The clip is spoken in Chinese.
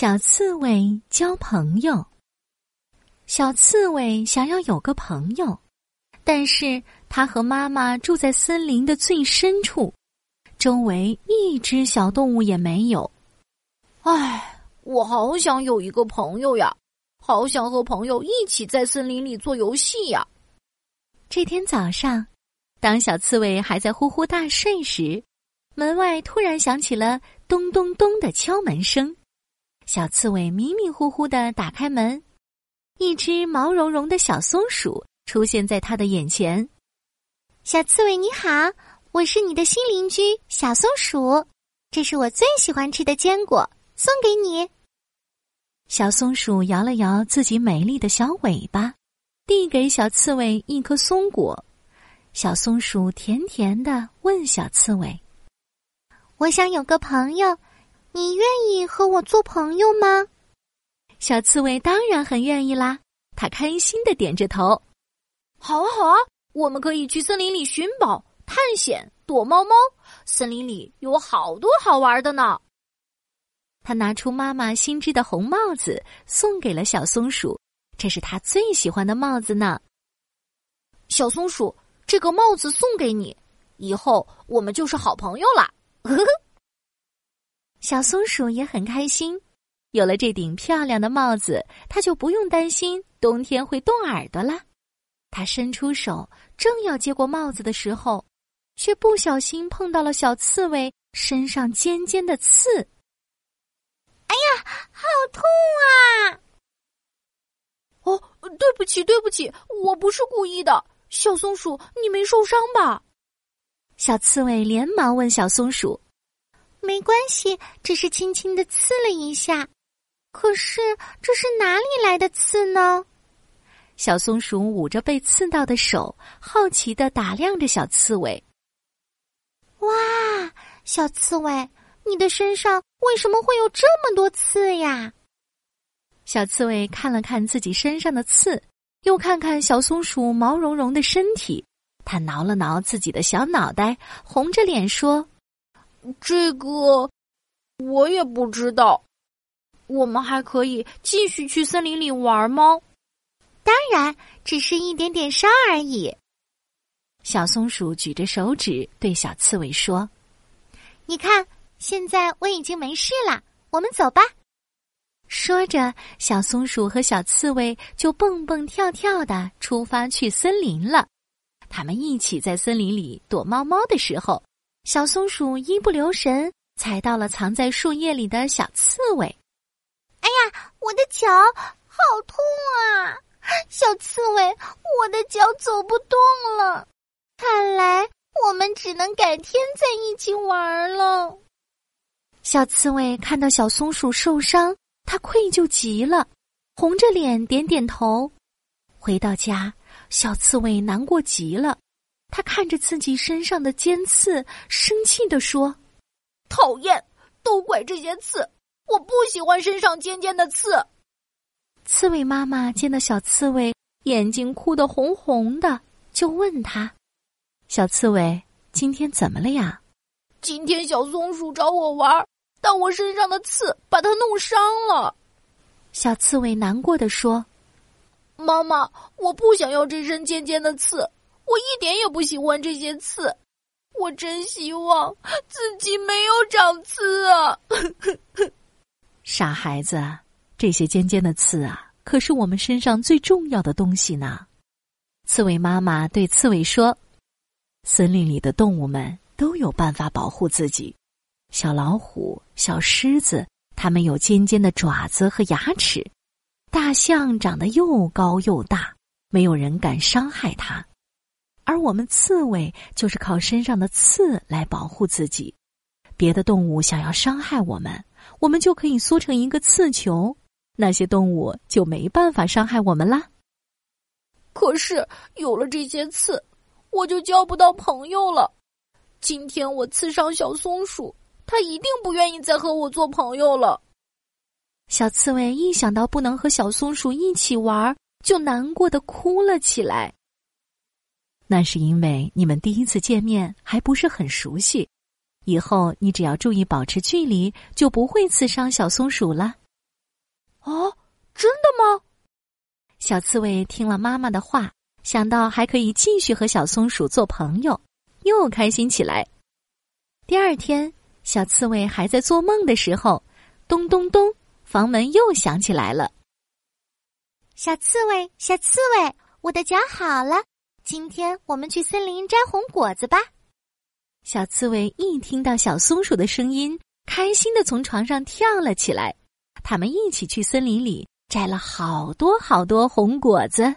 小刺猬交朋友。小刺猬想要有个朋友，但是它和妈妈住在森林的最深处，周围一只小动物也没有。唉，我好想有一个朋友呀，好想和朋友一起在森林里做游戏呀。这天早上，当小刺猬还在呼呼大睡时，门外突然响起了咚咚咚的敲门声。小刺猬迷迷糊糊的打开门，一只毛茸茸的小松鼠出现在他的眼前。小刺猬你好，我是你的新邻居小松鼠，这是我最喜欢吃的坚果，送给你。小松鼠摇了摇自己美丽的小尾巴，递给小刺猬一颗松果。小松鼠甜甜的问小刺猬：“我想有个朋友。”你愿意和我做朋友吗？小刺猬当然很愿意啦，它开心的点着头。好啊，好啊，我们可以去森林里寻宝、探险、躲猫猫。森林里有好多好玩的呢。他拿出妈妈新织的红帽子，送给了小松鼠。这是他最喜欢的帽子呢。小松鼠，这个帽子送给你，以后我们就是好朋友啦。呵呵。小松鼠也很开心，有了这顶漂亮的帽子，它就不用担心冬天会冻耳朵了。它伸出手，正要接过帽子的时候，却不小心碰到了小刺猬身上尖尖的刺。哎呀，好痛啊！哦，对不起，对不起，我不是故意的。小松鼠，你没受伤吧？小刺猬连忙问小松鼠。没关系，只是轻轻的刺了一下。可是这是哪里来的刺呢？小松鼠捂着被刺到的手，好奇的打量着小刺猬。哇，小刺猬，你的身上为什么会有这么多刺呀？小刺猬看了看自己身上的刺，又看看小松鼠毛茸茸的身体，它挠了挠自己的小脑袋，红着脸说。这个我也不知道。我们还可以继续去森林里玩吗？当然，只是一点点伤而已。小松鼠举着手指对小刺猬说：“你看，现在我已经没事了。我们走吧。”说着，小松鼠和小刺猬就蹦蹦跳跳的出发去森林了。他们一起在森林里躲猫猫的时候。小松鼠一不留神踩到了藏在树叶里的小刺猬，哎呀，我的脚好痛啊！小刺猬，我的脚走不动了，看来我们只能改天再一起玩了。小刺猬看到小松鼠受伤，它愧疚极了，红着脸点点头。回到家，小刺猬难过极了。他看着自己身上的尖刺，生气地说：“讨厌，都怪这些刺！我不喜欢身上尖尖的刺。”刺猬妈妈见到小刺猬眼睛哭得红红的，就问他：“小刺猬，今天怎么了呀？”“今天小松鼠找我玩，但我身上的刺把它弄伤了。”小刺猬难过的说：“妈妈，我不想要这身尖尖的刺。”我一点也不喜欢这些刺，我真希望自己没有长刺啊！傻孩子，这些尖尖的刺啊，可是我们身上最重要的东西呢。刺猬妈妈对刺猬说：“森林里的动物们都有办法保护自己，小老虎、小狮子，它们有尖尖的爪子和牙齿；大象长得又高又大，没有人敢伤害它。”而我们刺猬就是靠身上的刺来保护自己，别的动物想要伤害我们，我们就可以缩成一个刺球，那些动物就没办法伤害我们啦。可是有了这些刺，我就交不到朋友了。今天我刺伤小松鼠，它一定不愿意再和我做朋友了。小刺猬一想到不能和小松鼠一起玩，就难过的哭了起来。那是因为你们第一次见面还不是很熟悉，以后你只要注意保持距离，就不会刺伤小松鼠了。哦，真的吗？小刺猬听了妈妈的话，想到还可以继续和小松鼠做朋友，又开心起来。第二天，小刺猬还在做梦的时候，咚咚咚，房门又响起来了。小刺猬，小刺猬，我的脚好了。今天我们去森林摘红果子吧。小刺猬一听到小松鼠的声音，开心的从床上跳了起来。他们一起去森林里摘了好多好多红果子。